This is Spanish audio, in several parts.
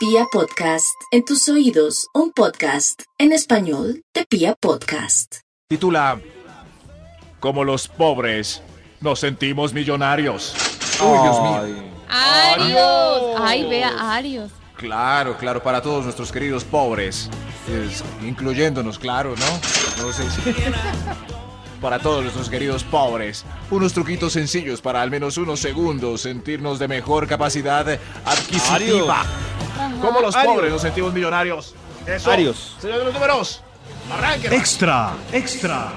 Pia Podcast, en tus oídos, un podcast en español de Pia Podcast. Titula Como los pobres nos sentimos millonarios. Uy, Dios mío. Arios. Ay, vea, Arios. Claro, claro, para todos nuestros queridos pobres. Es- incluyéndonos, claro, ¿no? No sé si- Para todos nuestros queridos pobres. Unos truquitos sencillos para al menos unos segundos sentirnos de mejor capacidad adquisitiva. Como los Arios. pobres nos sentimos millonarios. Eso. Arios. Señor de los números. Arranquen. Extra, extra.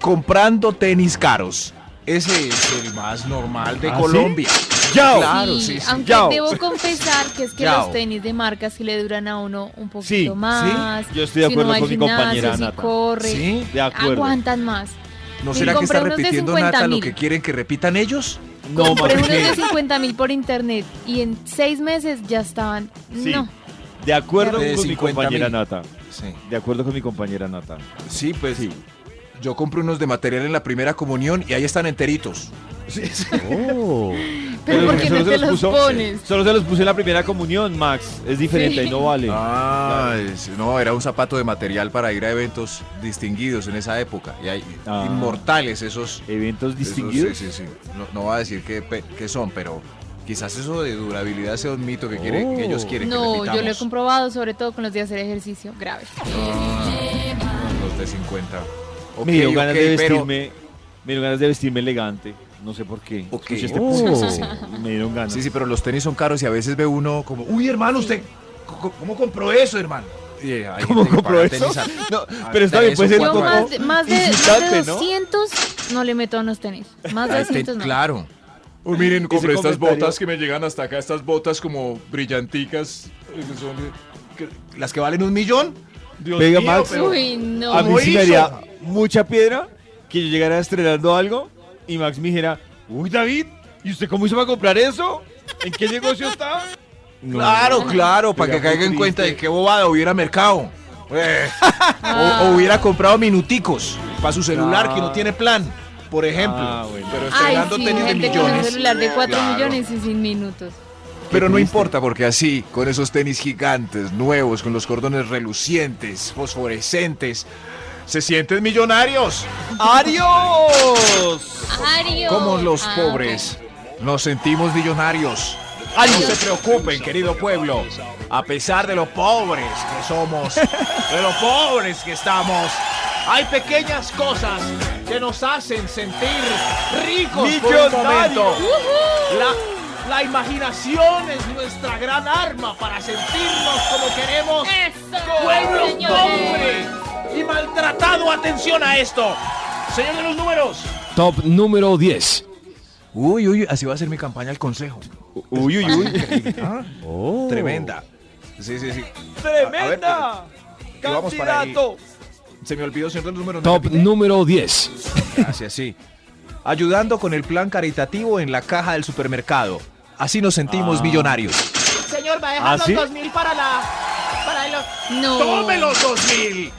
comprando tenis caros. Ese es el más normal de ¿Ah, Colombia. Yao. Claro, Sí, sí, sí. aunque Yao. debo confesar que es que Yao. los tenis de marca sí le duran a uno un poquito Sí, sí. más. Yo estoy de acuerdo con mi compañera si Nata. corre, ¿Sí? De acuerdo. aguantan más. ¿No será que está repitiendo 50 Nata lo que quieren que repitan ellos? No, Compré unos de que- 50 mil por internet y en seis meses ya estaban. Sí. No. De acuerdo De con mi 50 compañera. Nata. Sí. De acuerdo con mi compañera Nata. Sí, pues Sí. yo compré unos de material en la primera comunión y ahí están enteritos. Sí, sí. Oh. Pero ¿por qué no solo te se los puso- pones? Solo se los puse en la primera comunión, Max. Es diferente, Sí. ahí no vale. Ah, es- no, era un zapato de material para ir a eventos distinguidos en esa época. Y hay Ah. inmortales esos. Eventos esos- distinguidos. sí, sí, sí. No, no va a decir qué, pe- qué son, pero quizás eso de durabilidad sea un mito que, quiere, que ellos Oh. quieren que No, yo lo he repitamos. comprobado, sobre todo con los de hacer ejercicio. Grave. Los de 50. Ok, me ganas ok, de pero- vestirme. Me dieron ganas de vestirme elegante. No sé por qué. Ok. Este Oh. Sí, sí. Me dieron ganas. Sí, sí, pero los tenis son caros y a veces ve uno como, uy, hermano, usted, ¿cómo, compró eso, hermano? Y, eh, ¿Cómo compró eso? tenis a- No, a pero está bien, puede ser como- más de, más de, más de insultante, ¿no? 200 ¿no? le meto a unos tenis. Más de Ay, te- 200 no. Claro. Uy, miren, compré estas comentario. botas que me llegan hasta acá, estas botas como brillanticas, eh, que son, que- las que valen un millón. Dios Venga, mío, Max. pero- Uy, no. A mí ¿Cómo sí me haría mucha piedra que yo llegara estrenando algo y Max me dijera, uy David, ¿y usted cómo hizo para comprar eso? ¿En qué negocio está? No. Claro, claro, para que caiga en cuenta de qué bobada hubiera mercado. Eh, o, o hubiera comprado minuticos para su celular Ah. que no tiene plan, por ejemplo. Ah, bueno. Pero estrenando sí, tenis de con un millones. celular de 4 Claro. millones y sin minutos. Pero no importa porque así, con esos tenis gigantes, nuevos, con los cordones relucientes, fosforescentes, se sienten millonarios. ¡Arios! Arios. Como los Ah, pobres, nos sentimos millonarios. No se preocupen, querido pueblo. A pesar de lo pobres que somos, de lo pobres que estamos, hay pequeñas cosas que nos hacen sentir ricos por un momento. La, la imaginación es nuestra gran arma para sentirnos como queremos. Eso, Pueblo señores. pobre y maltratado. Atención a esto. Señor de los números. Top número 10. Uy, uy, así va a ser mi campaña al consejo. Uy, uy, uy. Ah, Oh. Tremenda. Sí, sí, sí. ¡Tremenda! para ahí. ¡Candidato! Se me olvidó, señor de los números. ¿me Top repite? número 10. Gracias, sí. Ayudando con el plan caritativo en la caja del supermercado. Así nos sentimos Ah. millonarios. Señor, va a ¿Ah, dejar los sí? dos mil para la. Para los. No. ¡Tome los dos mil!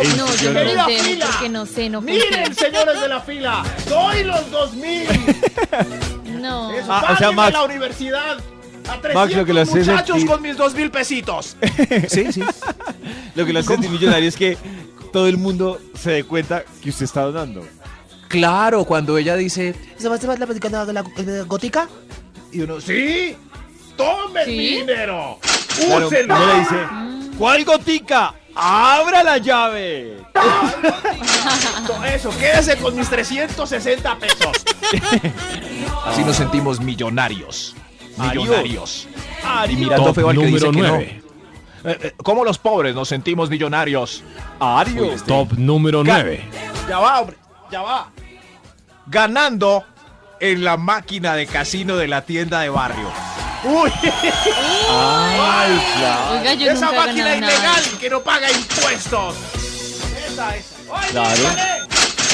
¿En No, yo no dejo fila. porque no sé, no Miren, señores de la fila, doy los dos mil. No. Eso, Ah, o sea, paguen a Max- la universidad. A 300 Max, lo que hace muchachos sentir- con mis dos mil pesitos. Sí, sí. Lo que lo hace sentir millonario es que todo el mundo se dé cuenta que usted está donando. Claro, cuando ella dice, ¿Se va a hacer la película de la eh, gótica? y uno, Sí. Tomen ¿Sí? mi dinero. Claro, Úsenlo. uno le dice, ¿cuál gotica? ¡Abra la llave! Eso, quédese con mis 360 pesos. así nos sentimos millonarios. Arios. Millonarios. Y mirando Top feo al que dice número que no. 9. ¿Cómo los pobres nos sentimos millonarios? ¡Arios! Top número 9. Ya va, hombre. Ya va. Ganando en la máquina de casino de la tienda de barrio. Uy, ¡Ay, claro! Oiga, yo esa nunca he máquina ganado nada. ilegal que no paga impuestos. Esa, esa. ¡Ay, Claro. gané!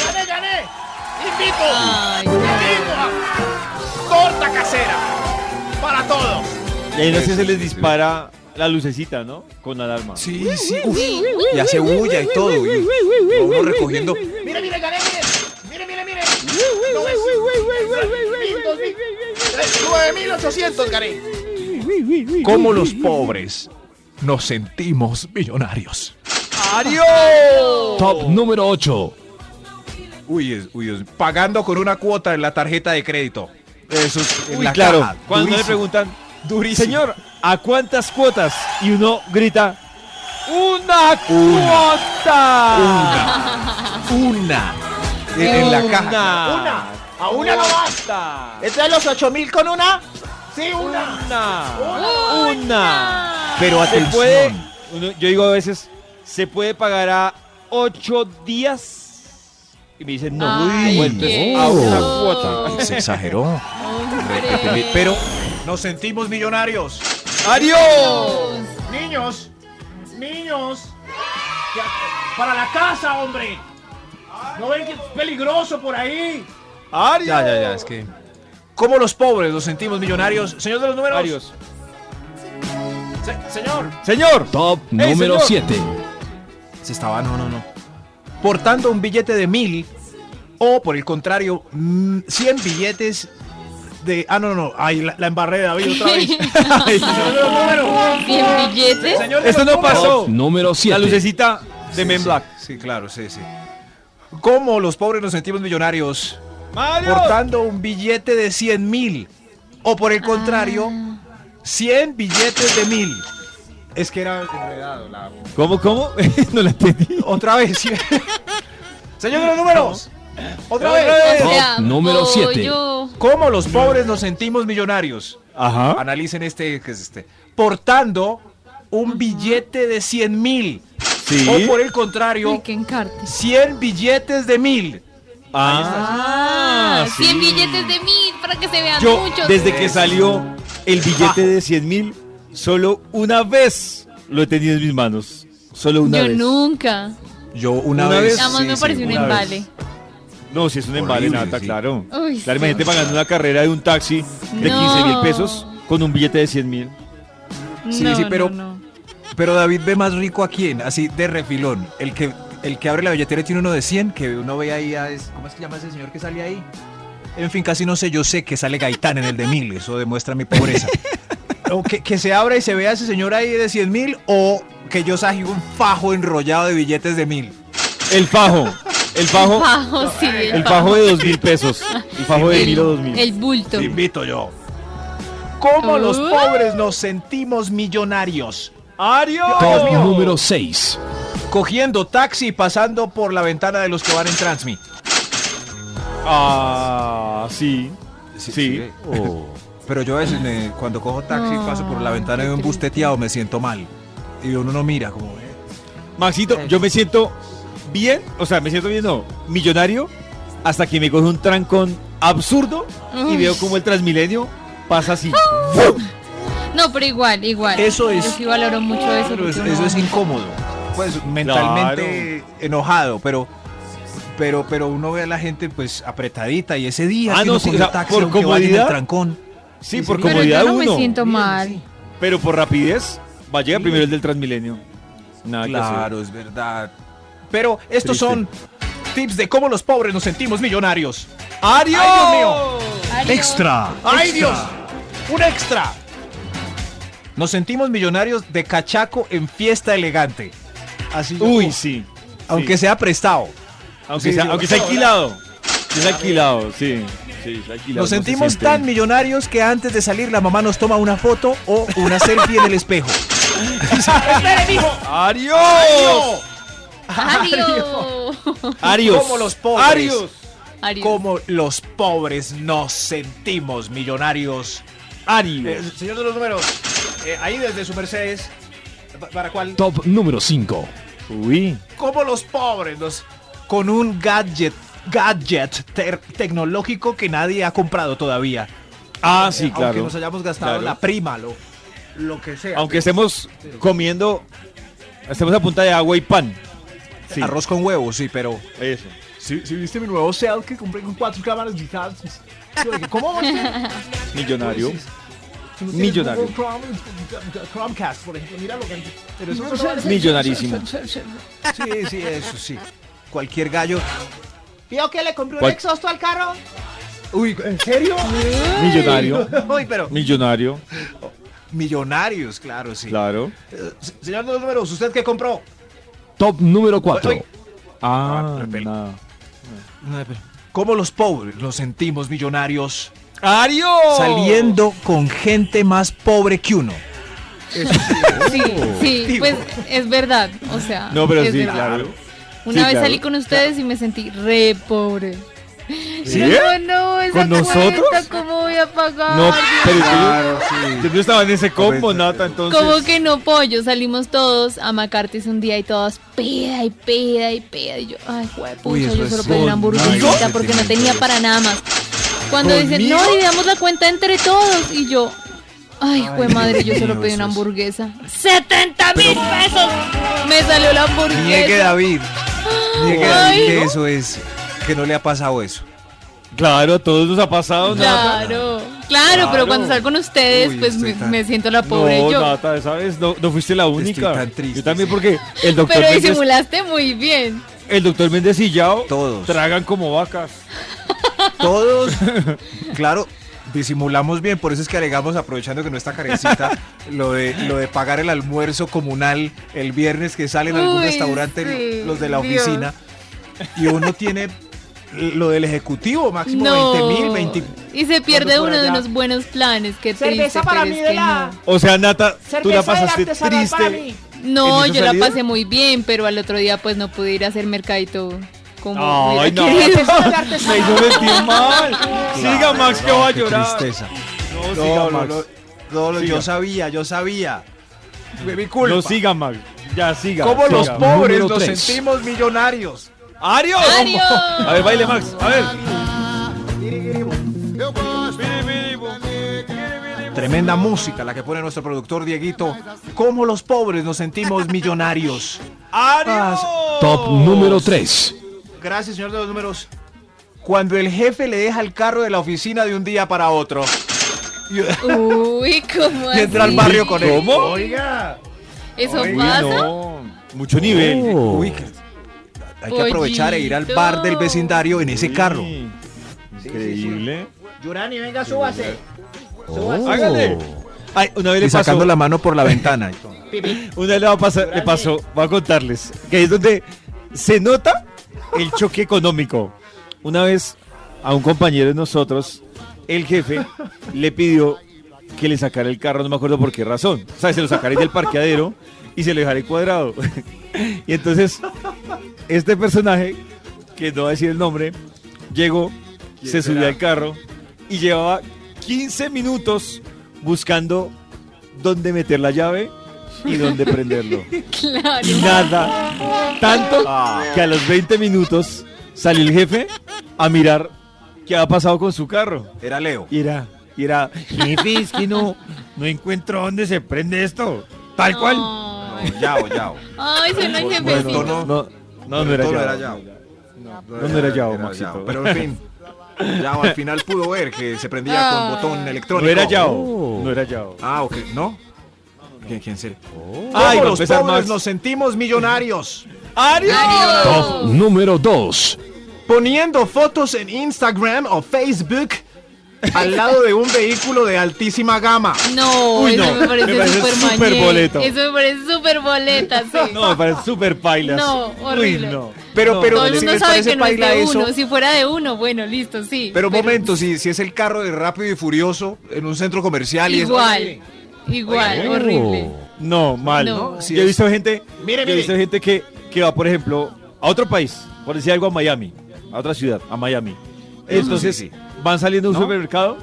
¡Gané, gané! ¡Invito! Ay, ¡Invito a torta casera! Para todos. Y ahí no sé, se les dispara la lucecita, ¿no? Con alarma. Sí, sí. uf, y hace bulla y todo. Y uno recogiendo. Mire, mire, gané, mire. Mire, mire, mire. No es- Mil, dos mil. Tres, 9.800 gané. ¿Cómo los pobres nos sentimos millonarios? Top número 8. Uy, uy, pagando con una cuota en la tarjeta de crédito. Eso es en Uy, la claro. caja. Cuando le preguntan, Durísimo. señor, ¿a cuántas cuotas? Y uno grita, ¡Una cuota! Una. En, en la caja. Una. A una no basta. ¿Entonces los 8 mil con una? Sí, una. Una. Una. Pero Se atención. puede, uno- yo digo a veces, ¿se puede pagar a ocho días? Y me dicen, no, Ay, qué a una cuota. Se exageró. Hombre. Pero nos sentimos millonarios. ¡Adiós! Niños, niños. Para la casa, hombre. ¿No ven que es peligroso por ahí? ¡Adiós! Ya, ya, ya, es que. ¿Cómo los pobres nos sentimos millonarios? Señor de los números. Se- señor. Señor, Top ¡Ey, número señor! 7. Se estaba, no, no, no. Portando un billete de mil o, por el contrario, mm, 100 billetes de. Ah, no, no, no. Ay, la, la embarré, David, otra vez. Ay, señor de los números. ¿Cien billetes? Señor de esto los no pasó. Top número La 7. lucecita de Men Sí, Black. Sí, claro, sí, sí. ¿Cómo los pobres nos sentimos millonarios? ¡Adiós! Portando un billete de 100 mil. O por el contrario, 100 billetes de mil. Es que era enredado. La... ¿Cómo, cómo? no la entendí. Otra vez. Señor de los números. Otra vez. vez. O sea, Top número siete. pollo. ¿Cómo los pobres nos sentimos millonarios? Ajá. Analicen este, que es este. Portando un billete de 100 mil. Sí. O por el contrario, Ay, qué encarte. 100 billetes de mil. Ah, Ah, 100 billetes de mil para que se vean Yo, muchos. desde que salió el billete de 100 mil, solo una vez lo he tenido en mis manos. Solo una Yo vez. nunca. Yo una, Una vez. Además me sí, parece un una vez. embale. No, si es un embale, nada, sí. claro. Uy, Claro, sí. imagínate pagando una carrera de un taxi de No. 15 mil pesos con un billete de 100 mil. Sí, No, sí, pero- no, no. Pero David ve más rico a quién, así de refilón. El que, el que abre la billetera tiene uno de 100, que uno ve ahí a... es- ¿Cómo es que llama ese señor que sale ahí? En fin, casi no sé, yo sé que sale Gaitán en el de mil, eso demuestra mi pobreza. o que, que se abra y se vea a ese señor ahí de 100 mil, o que yo saque un fajo enrollado de billetes de mil. El fajo. El fajo. Fajo, sí. El fajo de 2 mil pesos. El fajo de El- mil o 2 mil. El bulto. Te invito yo. ¿Cómo los pobres nos sentimos millonarios? ¡Adiós! Top número 6. Cogiendo taxi y pasando por la ventana de los que van en Transmi. Ah, sí. Sí. Pero yo a veces me- cuando cojo taxi y paso por la ventana de un bus teteado me siento mal. Y uno no mira como... eh, Maxito, yo me siento bien, o sea, me siento bien, no, millonario, hasta que me coge un trancón absurdo y veo como el Transmilenio pasa así. No, pero igual, igual. Eso es- Yo sí valoro mucho eso. Pero es- eso es incómodo. Pues mentalmente enojado, pero... Pero, pero uno ve a la gente pues apretadita y ese día Ah, que no, uno sí, cogió o sea, taxi, por en el comodidad. trancón. Sí, por sí. Pero comodidad yo no uno, me siento Bien, mal. sí. pero por rapidez va a llegar primero el del Transmilenio. Nada. Claro, es verdad. Pero estos Triste. son tips de cómo los pobres nos sentimos millonarios. ¡Adiós! ¡Ay, Dios mío! Adiós. Extra. ¡Ay, Dios! ¡Un extra! Nos sentimos millonarios de cachaco en fiesta elegante. Así yo- Uy, sí. Aunque sí. sea prestado. aunque sí, sea, yo- aunque sea alquilado. Alquilado, sí. Alquilado, Nos no se sentimos tan millonarios que antes de salir la mamá nos toma una foto o una selfie en el espejo. ¡Espere, mijo! ¡Adiós! Adiós. ¡Adiós! Como los pobres. ¡Adiós! Adiós. Como los pobres nos sentimos millonarios. Eh, ¡Adiós! señor de los números, eh, ahí desde su Mercedes, ¿pa- ¿para cuál? Top número 5. Uy. Como los pobres nos con un gadget, gadget ter- tecnológico que nadie ha comprado todavía. Ah, sí, Eh, Aunque claro. nos hayamos gastado Claro. la prima, lo, lo que sea. Aunque estemos comiendo, estemos a punta de agua y pan. Sí, Arroz con huevos, sí, pero... eso. Si, si viste mi nuevo cel que compré con cuatro cámaras digitales. ¿Cómo va a ser? Millonario. Si no Millonario. Chrome, Chromecast, por ejemplo, mira lo que... Pero eso vale- Millonarísimo. Sí, sí, eso sí. Cualquier gallo. ¿Vio que le compré un exhausto al carro? Uy, ¿en serio? Millonario. Uy, pero... Millonario. millonarios, claro, sí. Claro. Eh, se- señor de los números, ¿usted qué compró? Top número 4. Oye, Ah, Ah, pero- nada. ¿Cómo los pobres nos sentimos millonarios ¡Ario! saliendo con gente más pobre que uno? Sí, sí, Digo. pues es verdad. O sea, No, pero es sí, verdad. claro. Una Sí, vez claro. salí con ustedes y me sentí re pobre. ¿Sí? No, no, esa ¿Con nosotros? ¿cómo voy a pagar? No, pero Claro, sí. yo no estaba en ese combo, Nata, entonces. Como que no, pollo, salimos todos a Macartes un día y todos peda y peda y peda. Y yo, ay, pucha, eso yo solo pedí una hamburguesita porque no tenía para nada más. Cuando dicen, ¿Conmigo? no, dividamos la cuenta entre todos. Y yo, ay, jue madre, yo solo mío, pedí una hamburguesa. ¡70 mil pesos! Me salió la hamburguesa. Niegue David. Niegue David Ay. que eso es. Que no le ha pasado eso. Claro, a todos nos ha pasado, Nata. Claro, claro, pero cuando salgo con ustedes, Uy, pues me, tan- me siento la pobre No, yo. Nata, esa vez no, no fuiste la única. tan triste, Yo también porque el doctor Pero Méndez, disimulaste muy bien. el doctor Méndez y Yao Todos. tragan como vacas. Todos, claro, disimulamos bien, por eso es que alegamos, aprovechando que no está carecita, lo de, lo de pagar el almuerzo comunal el viernes que sale en algún Uy, restaurante sí, los de la Dios. oficina. Y uno tiene lo del ejecutivo, máximo No. 20 mil, 20 Y se pierde uno de unos buenos planes. Qué Cerveza triste, para mí de que la- no. O sea, Nata, tú la pasaste triste. mí. No, ¿En esa yo la pasé muy bien, pero al otro día pues no pude ir a hacer mercadito como Ay, no. Me hizo sentir mal. Siga, Max, que va a llorar. tristeza. No, No, siga, no, Max. no, no, no, Siga. yo sabía, yo sabía. Fue mi culpa. No siga, Max. Ya, siga. ¿Cómo siga. los pobres Número nos tres. sentimos millonarios? ¡Ario! ¡Ario! A ver, baile, Max. A ver. Tremenda música la que pone nuestro productor Dieguito. ¿Cómo los pobres nos sentimos millonarios? ¡Ario! Top número 3. Gracias, señor de los números. Cuando el jefe le deja el carro de la oficina de un día para otro. Uy, ¿cómo y entra al barrio con él. ¿Cómo? Oiga. ¿Eso Uy, pasa? No, mucho nivel. Uy, hay que aprovechar e ir al bar del vecindario en ese carro. Sí. Increíble. Yurani, venga, súbase. Hágale. Ay, una vez Y le pasó. sacando la mano por la ventana. Una vez le, va a pasar- le pasó, voy a contarles, que es donde se nota el choque económico. Una vez a un compañero de nosotros, el jefe le pidió que le sacara el carro, no me acuerdo por qué razón. O sea, se lo sacara del parqueadero y se lo dejara en cuadrado. y entonces, este personaje, que no va a decir el nombre, llegó, se subió al carro y llevaba 15 minutos buscando dónde meter la llave y dónde prenderlo. Claro. Y nada. Tanto que a los 20 minutos salió el jefe a mirar qué ha pasado con su carro. Era Leo. Y era, y era, jefe, es que no, no encuentro dónde se prende esto. Tal cual. Ay, Yao, yao. Ay, suena el el jefecito. tono- No, no, no era Yao. era Yao. No, no era Yao, Maxito. Yao, Pero en fin. Yao al final pudo ver que se prendía con Ah. botón electrónico. No era Yao. No era Yao. Ah, ok. ¿No? ¿Quién, quién será? Ay, ¿Cómo va a los pobres Max. nos sentimos millonarios? ¡Ario! Top número 2. Poniendo fotos en Instagram o Facebook al lado de un vehículo de altísima gama. No, Uy, eso no, me parece me parece súper súper mañé. boleto. Eso me parece súper boleta, sí. No, me parece súper pailas. No, horrible. Uy, no. Pero- No, pero- Todo el si mundo sabe que no es paila de eso- uno. Si fuera de uno, bueno, listo, sí. Pero un momento, si, si es el carro de Rápido y Furioso en un centro comercial y es... Igual, Oye, horrible. No, mal. No. Sí yo he visto gente, Mire, yo he mire. visto gente que, que va, por ejemplo, a otro país, por decir algo a Miami, a otra ciudad, a Miami. Entonces sí, sí. van saliendo a un ¿No? supermercado,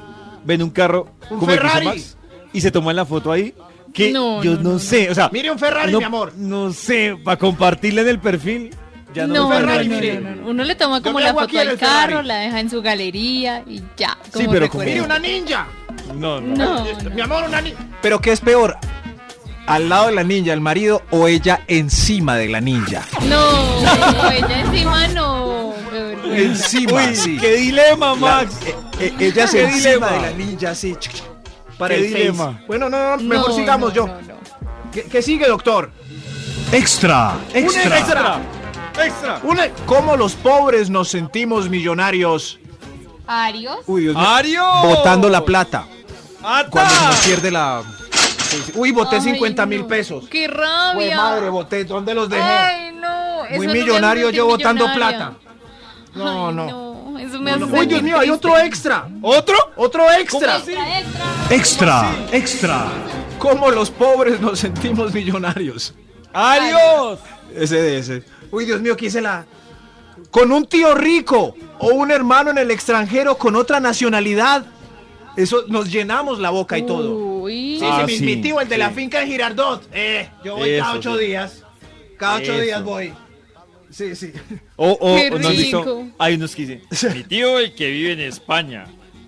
ven un carro Un como Ferrari. Max, y se toman la foto ahí. Que No, yo no, no, no, sé, o sea, Mire un Ferrari, no, mi amor. no sé, para compartirla en el perfil, ya no, No, no, mire. no, no. Uno le toma como la foto al el Ferrari. carro, la deja en su galería y ya. Sí, como pero recuerdo. como- Mire una ninja. No, no. No, Mi amor, una ninja. Pero ¿qué es peor? ¿Al lado de la ninja, el marido o ella encima de la ninja? no, no, ella encima no. Encima, Uy, sí. qué dilema, La- Max. eh, eh, ella se encima dilema. de la ninja, así. ch- Para Qué el face. dilema. Bueno, no, no, mejor No, sigamos no, yo. no, no. ¿Qué, qué sigue, doctor? Extra. Extra. extra. Extra. Una, ¿Cómo los pobres nos sentimos millonarios? Arios. Uy, Dios mío. Ario. Botando la plata. ¡Ata! Cuando nos pierde la... Uy, boté Ay, 50 mil no. pesos. ¡Qué Uy, rabia! madre, boté. ¿Dónde los dejé? Ay, no. eso Muy millonario yo botando millonaria. plata. No, Ay, no. Eso me hace Uy, Dios mío, hay otro extra. ¿Otro? Otro extra. Extra, extra. Extra, extra. ¿Cómo los pobres nos sentimos millonarios? ¡Adiós! Ese de ese. Uy, Dios mío, quise la. Con un tío rico o un hermano en el extranjero con otra nacionalidad. Eso nos llenamos la boca y todo. Uy. Sí, Ah, sí, mi, sí, mi tío, el de la sí. finca de Girardot. Eh, yo voy cada Eso, ocho sí. días. Cada ocho Eso. días voy. Sí, sí. O, o, Qué o no has visto- rico. hay unos que dicen, mi tío el que vive en España.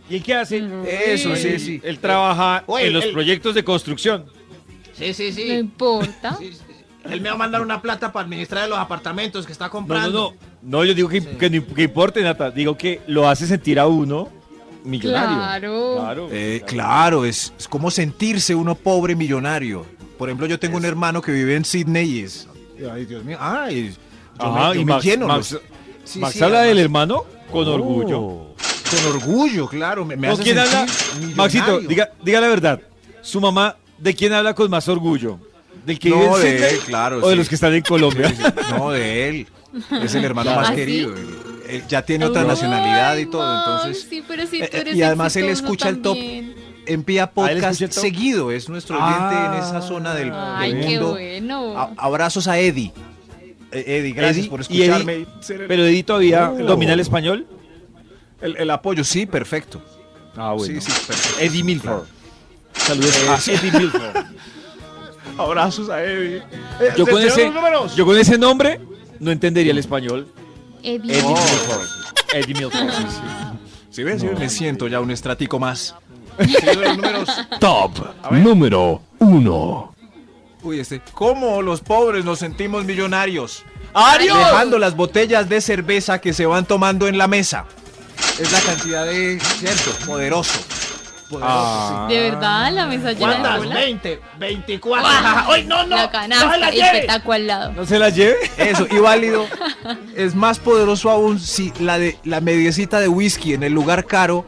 ¿Y el qué hace? Eso, Él- sí, sí. Él trabaja Oye, en los el- proyectos de construcción. Sí, sí, No sí. importa. Sí, sí. Él me va a mandar una plata para administrar los apartamentos que está No, no, comprando. no. No, yo digo que, que, ni- que importe, Nata. Digo que lo hace sentir a uno millonario. Claro. Claro. Eh, claro, es, es como sentirse uno pobre millonario. Por ejemplo, yo tengo un hermano que vive en Sydney y es... Ay, Dios mío. Ay, yo Ajá, me, yo y me Max, lleno. Max, los- Sí, Max sí, habla del hermano con Oh. orgullo. Con orgullo, claro. Me, me ¿Con hace quién habla? Maxito, diga, diga la verdad. ¿Su mamá de quién habla con más orgullo? ¿Del que No, vive en de Sydney él, claro, ¿O de los que están en Colombia? No, de él. Es el hermano Claro. más ¿Ah, querido. Él, él ya tiene otra nacionalidad y todo. Entonces, Sí, pero si tú eh, eres y además él escucha el top también. envía ¿Ah, podcast seguido. Es nuestro oyente en esa zona del, Ay, del qué mundo. bueno. A- abrazos a Eddie. Eh, Eddie, gracias Eddie- por Eddie- escucharme. Pero Eddie todavía Oh. domina el español. el, el apoyo, sí, perfecto. Ah, Sí, sí, perfecto. Eddie Milford. Saludos Eh, a sí. Eddie Milford. Abrazos a Eddie. Yo con ese nombre no entendería el español. Eddie. Eddie Oh. Milford. Eddie Milford. Si ves, Sí, me siento ya un estratico más. Números. Top número 1. Uy, este. ¿Cómo los pobres nos sentimos millonarios? ¡Adiós! Dejando las botellas de cerveza que se van tomando en la mesa. Es la cantidad de. ¿Cierto? Poderoso. Ah. De verdad, la mesa llena de ¿Cuántas? bola. 20, 24. ¡Guau! ¡Ay, no, no! La ¡No se canasta la el lleve! petaco al lado. ¿No se la lleve? Eso, y válido. Es más poderoso aún si la, de, la mediecita de whisky en el lugar caro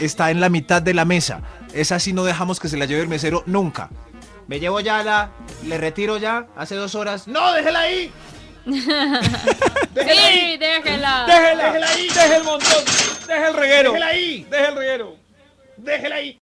está en la mitad de la mesa. Esa sí no dejamos que se la lleve el mesero nunca. Me llevo ya la. Le retiro ya. Hace dos horas. ¡No, déjela ahí! ¡Déjela ahí! Sí, déjela. ¡Déjela! Déjela ahí. ¡Deje el montón! ¡Deje el reguero! ¡Déjela ahí! ¡Deje el reguero! ¡Déjela ahí!